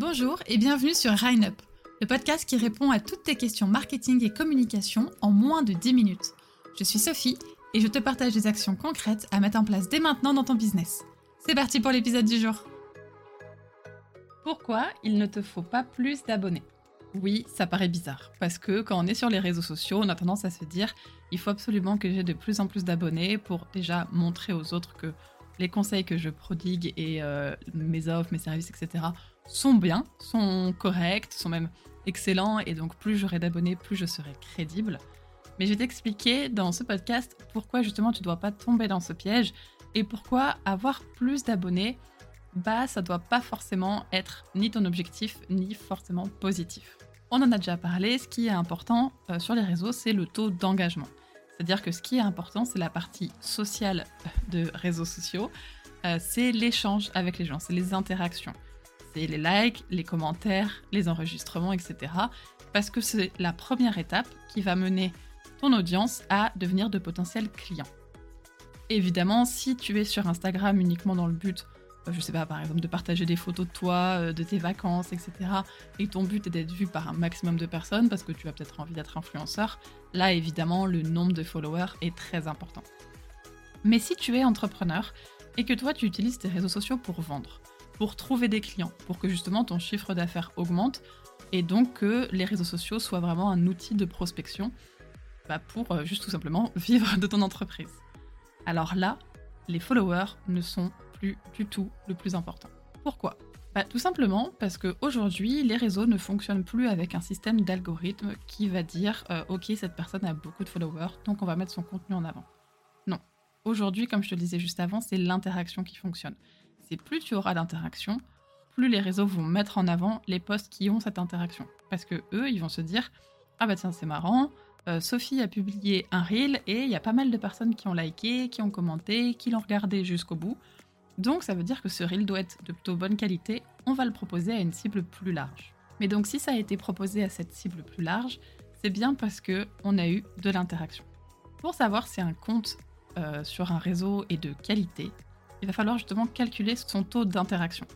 Bonjour et bienvenue sur Rhine Up, le podcast qui répond à toutes tes questions marketing et communication en moins de 10 minutes. Je suis Sophie et je te partage des actions concrètes à mettre en place dès maintenant dans ton business. C'est parti pour l'épisode du jour. Pourquoi il ne te faut pas plus d'abonnés? Oui, ça paraît bizarre, parce que quand on est sur les réseaux sociaux, on a tendance à se dire il faut absolument que j'ai de plus en plus d'abonnés pour déjà montrer aux autres que les conseils que je prodigue et euh, mes offres, mes services, etc. sont bien, sont corrects, sont même excellents, et donc plus j'aurai d'abonnés, plus je serai crédible. Mais je vais t'expliquer dans ce podcast pourquoi justement tu ne dois pas tomber dans ce piège et pourquoi avoir plus d'abonnés, bah ça doit pas forcément être ni ton objectif ni forcément positif. On en a déjà parlé, ce qui est important euh, sur les réseaux, c'est le taux d'engagement. C'est-à-dire que ce qui est important, c'est la partie sociale de réseaux sociaux, euh, c'est l'échange avec les gens, c'est les interactions. C'est les likes, les commentaires, les enregistrements, etc. Parce que c'est la première étape qui va mener ton audience à devenir de potentiels clients. Évidemment, si tu es sur Instagram uniquement dans le but je sais pas, par exemple, de partager des photos de toi, euh, de tes vacances, etc. Et ton but est d'être vu par un maximum de personnes parce que tu as peut-être envie d'être influenceur, là évidemment le nombre de followers est très important. Mais si tu es entrepreneur et que toi tu utilises tes réseaux sociaux pour vendre, pour trouver des clients, pour que justement ton chiffre d'affaires augmente et donc que les réseaux sociaux soient vraiment un outil de prospection bah, pour euh, juste tout simplement vivre de ton entreprise. Alors là, les followers ne sont du tout le plus important. Pourquoi? Bah, Tout simplement parce qu'aujourd'hui, les réseaux ne fonctionnent plus avec un système d'algorithme qui va dire euh, Ok, cette personne a beaucoup de followers, donc on va mettre son contenu en avant. Non. Aujourd'hui, comme je te le disais juste avant, c'est l'interaction qui fonctionne. C'est plus tu auras d'interaction, plus les réseaux vont mettre en avant les posts qui ont cette interaction. Parce que eux, ils vont se dire Ah bah tiens, c'est marrant, euh, Sophie a publié un reel et il y a pas mal de personnes qui ont liké, qui ont commenté, qui l'ont regardé jusqu'au bout. Donc ça veut dire que ce reel doit être de plutôt bonne qualité, on va le proposer à une cible plus large. Mais donc si ça a été proposé à cette cible plus large, c'est bien parce que on a eu de l'interaction. Pour savoir si un compte euh, sur un réseau est de qualité, il va falloir justement calculer son taux d'interaction.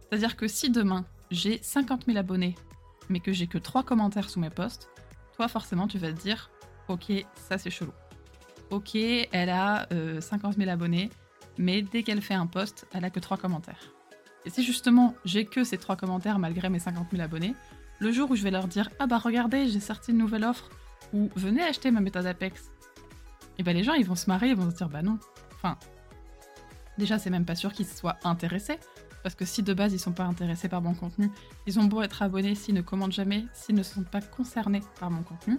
C'est-à-dire que si demain j'ai 50 000 abonnés, mais que j'ai que 3 commentaires sous mes posts, toi forcément tu vas te dire ok ça c'est chelou. Ok elle a 50 euh, 000 abonnés, mais dès qu'elle fait un post, elle a que 3 commentaires. Et si justement j'ai que ces 3 commentaires malgré mes 50 000 abonnés, le jour où je vais leur dire Ah bah regardez, j'ai sorti une nouvelle offre, ou venez acheter ma méthode Apex, et ben les gens ils vont se marrer, ils vont se dire Bah non. Enfin, déjà c'est même pas sûr qu'ils soient intéressés, parce que si de base ils sont pas intéressés par mon contenu, ils ont beau être abonnés, s'ils ne commandent jamais, s'ils ne sont pas concernés par mon contenu,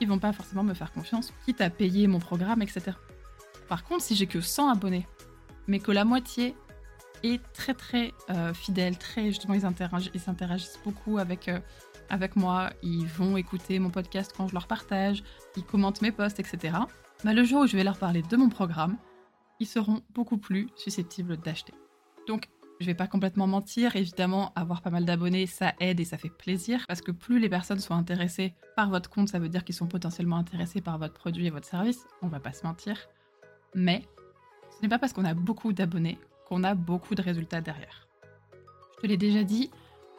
ils vont pas forcément me faire confiance, quitte à payer mon programme, etc. Par contre, si j'ai que 100 abonnés, mais que la moitié est très très euh, fidèle, très justement ils interagissent, beaucoup avec, euh, avec moi, ils vont écouter mon podcast quand je leur partage, ils commentent mes posts, etc. Bah, le jour où je vais leur parler de mon programme, ils seront beaucoup plus susceptibles d'acheter. Donc je vais pas complètement mentir, évidemment, avoir pas mal d'abonnés, ça aide et ça fait plaisir, parce que plus les personnes sont intéressées par votre compte, ça veut dire qu'ils sont potentiellement intéressés par votre produit et votre service, on va pas se mentir. Mais ce n'est pas parce qu'on a beaucoup d'abonnés qu'on a beaucoup de résultats derrière. Je te l'ai déjà dit,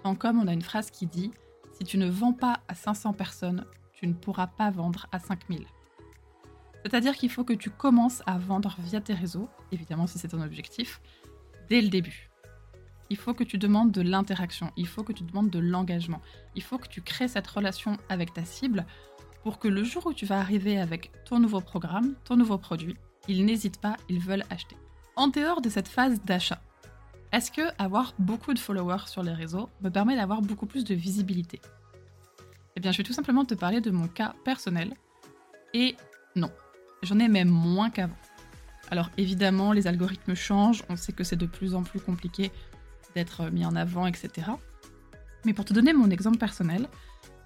en com, on a une phrase qui dit Si tu ne vends pas à 500 personnes, tu ne pourras pas vendre à 5000. C'est-à-dire qu'il faut que tu commences à vendre via tes réseaux, évidemment si c'est ton objectif, dès le début. Il faut que tu demandes de l'interaction, il faut que tu demandes de l'engagement, il faut que tu crées cette relation avec ta cible pour que le jour où tu vas arriver avec ton nouveau programme, ton nouveau produit, ils n'hésitent pas, ils veulent acheter. En dehors de cette phase d'achat, est-ce que avoir beaucoup de followers sur les réseaux me permet d'avoir beaucoup plus de visibilité? Eh bien, je vais tout simplement te parler de mon cas personnel. Et non, j'en ai même moins qu'avant. Alors évidemment, les algorithmes changent, on sait que c'est de plus en plus compliqué d'être mis en avant, etc. Mais pour te donner mon exemple personnel,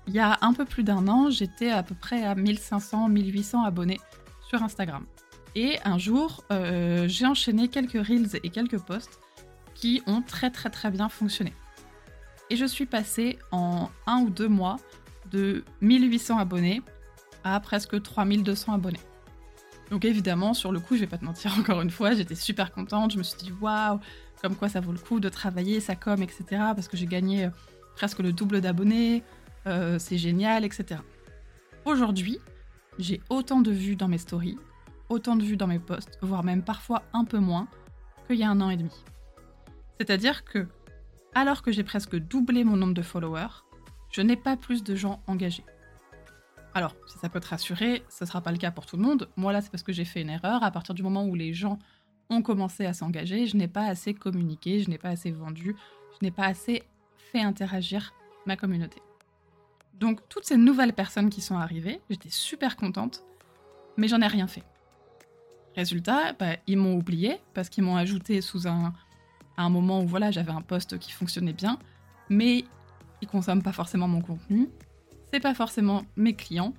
il y a un peu plus d'un an, j'étais à peu près à 1500-1800 abonnés sur Instagram. Et un jour, euh, j'ai enchaîné quelques reels et quelques posts qui ont très très très bien fonctionné. Et je suis passée en un ou deux mois de 1800 abonnés à presque 3200 abonnés. Donc évidemment, sur le coup, je vais pas te mentir encore une fois, j'étais super contente. Je me suis dit waouh, comme quoi ça vaut le coup de travailler sa com, etc. Parce que j'ai gagné euh, presque le double d'abonnés, euh, c'est génial, etc. Aujourd'hui, j'ai autant de vues dans mes stories, autant de vues dans mes posts, voire même parfois un peu moins qu'il y a un an et demi. C'est-à-dire que, alors que j'ai presque doublé mon nombre de followers, je n'ai pas plus de gens engagés. Alors, si ça peut te rassurer, ce ne sera pas le cas pour tout le monde. Moi, là, c'est parce que j'ai fait une erreur. À partir du moment où les gens ont commencé à s'engager, je n'ai pas assez communiqué, je n'ai pas assez vendu, je n'ai pas assez fait interagir ma communauté. Donc, toutes ces nouvelles personnes qui sont arrivées, j'étais super contente, mais j'en ai rien fait. Résultat, bah, ils m'ont oublié parce qu'ils m'ont ajouté sous à un moment où voilà, j'avais un poste qui fonctionnait bien, mais ils consomment pas forcément mon contenu, c'est pas forcément mes clients,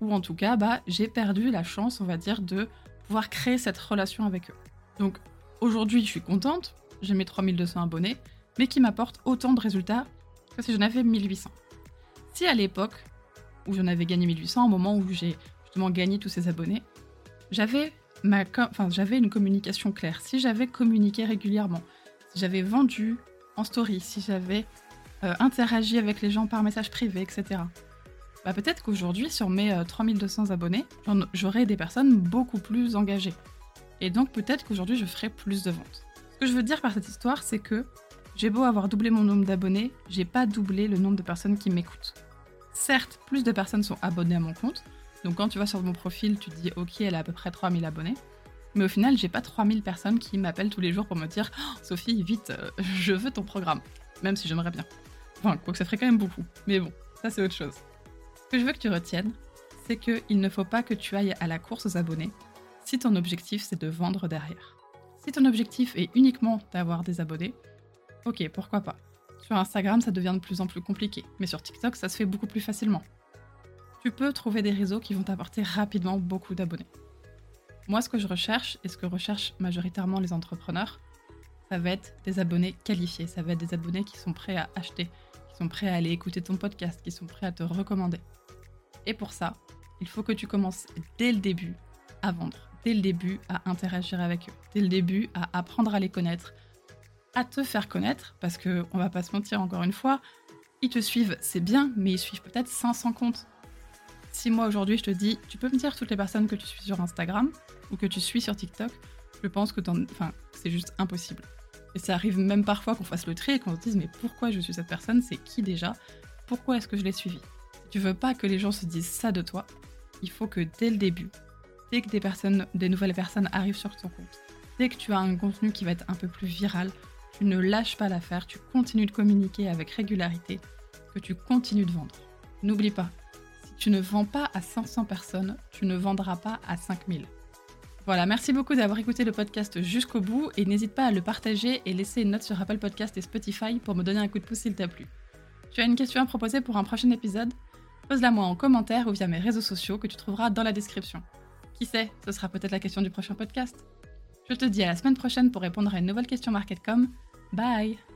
ou en tout cas, bah, j'ai perdu la chance, on va dire, de pouvoir créer cette relation avec eux. Donc aujourd'hui, je suis contente, j'ai mes 3200 abonnés, mais qui m'apportent autant de résultats que si j'en avais 1800. Si à l'époque, où j'en avais gagné 1800, au moment où j'ai justement gagné tous ces abonnés, j'avais ma enfin, j'avais une communication claire, si j'avais communiqué régulièrement, si j'avais vendu en story, si j'avais euh, interagi avec les gens par message privé, etc. Bah peut-être qu'aujourd'hui, sur mes 3200 euh, abonnés, j'aurais des personnes beaucoup plus engagées. Et donc peut-être qu'aujourd'hui, je ferai plus de ventes. Ce que je veux dire par cette histoire, c'est que j'ai beau avoir doublé mon nombre d'abonnés, j'ai pas doublé le nombre de personnes qui m'écoutent. Certes, plus de personnes sont abonnées à mon compte, donc quand tu vas sur mon profil, tu te dis ok, elle a à peu près 3000 abonnés. Mais au final, j'ai pas 3000 personnes qui m'appellent tous les jours pour me dire oh, Sophie, vite, euh, je veux ton programme. Même si j'aimerais bien. Enfin, quoi que ça ferait quand même beaucoup. Mais bon, ça c'est autre chose. Ce que je veux que tu retiennes, c'est qu'il ne faut pas que tu ailles à la course aux abonnés si ton objectif c'est de vendre derrière. Si ton objectif est uniquement d'avoir des abonnés, ok, pourquoi pas. Sur Instagram, ça devient de plus en plus compliqué, mais sur TikTok, ça se fait beaucoup plus facilement. Tu peux trouver des réseaux qui vont t'apporter rapidement beaucoup d'abonnés. Moi, ce que je recherche, et ce que recherchent majoritairement les entrepreneurs, ça va être des abonnés qualifiés, ça va être des abonnés qui sont prêts à acheter, qui sont prêts à aller écouter ton podcast, qui sont prêts à te recommander. Et pour ça, il faut que tu commences dès le début à vendre, dès le début à interagir avec eux, dès le début à apprendre à les connaître, à te faire connaître, parce que on va pas se mentir encore une fois, ils te suivent, c'est bien, mais ils suivent peut-être 500 comptes. Si moi aujourd'hui je te dis, tu peux me dire toutes les personnes que tu suis sur Instagram, ou que tu suis sur TikTok, je pense que enfin, c'est juste impossible. Et ça arrive même parfois qu'on fasse le tri et qu'on se dise mais pourquoi je suis cette personne? C'est qui déjà? Pourquoi est-ce que je l'ai suivi Si tu veux pas que les gens se disent ça de toi, il faut que dès le début, dès que des personnes, des nouvelles personnes arrivent sur ton compte, dès que tu as un contenu qui va être un peu plus viral, tu ne lâches pas l'affaire, tu continues de communiquer avec régularité, que tu continues de vendre. N'oublie pas, tu ne vends pas à 500 personnes, tu ne vendras pas à 5000. Voilà, merci beaucoup d'avoir écouté le podcast jusqu'au bout et n'hésite pas à le partager et laisser une note sur Apple Podcast et Spotify pour me donner un coup de pouce s'il t'a plu. Tu as une question à proposer pour un prochain épisode? Pose-la moi en commentaire ou via mes réseaux sociaux que tu trouveras dans la description. Qui sait, ce sera peut-être la question du prochain podcast. Je te dis à la semaine prochaine pour répondre à une nouvelle question Marketcom. Bye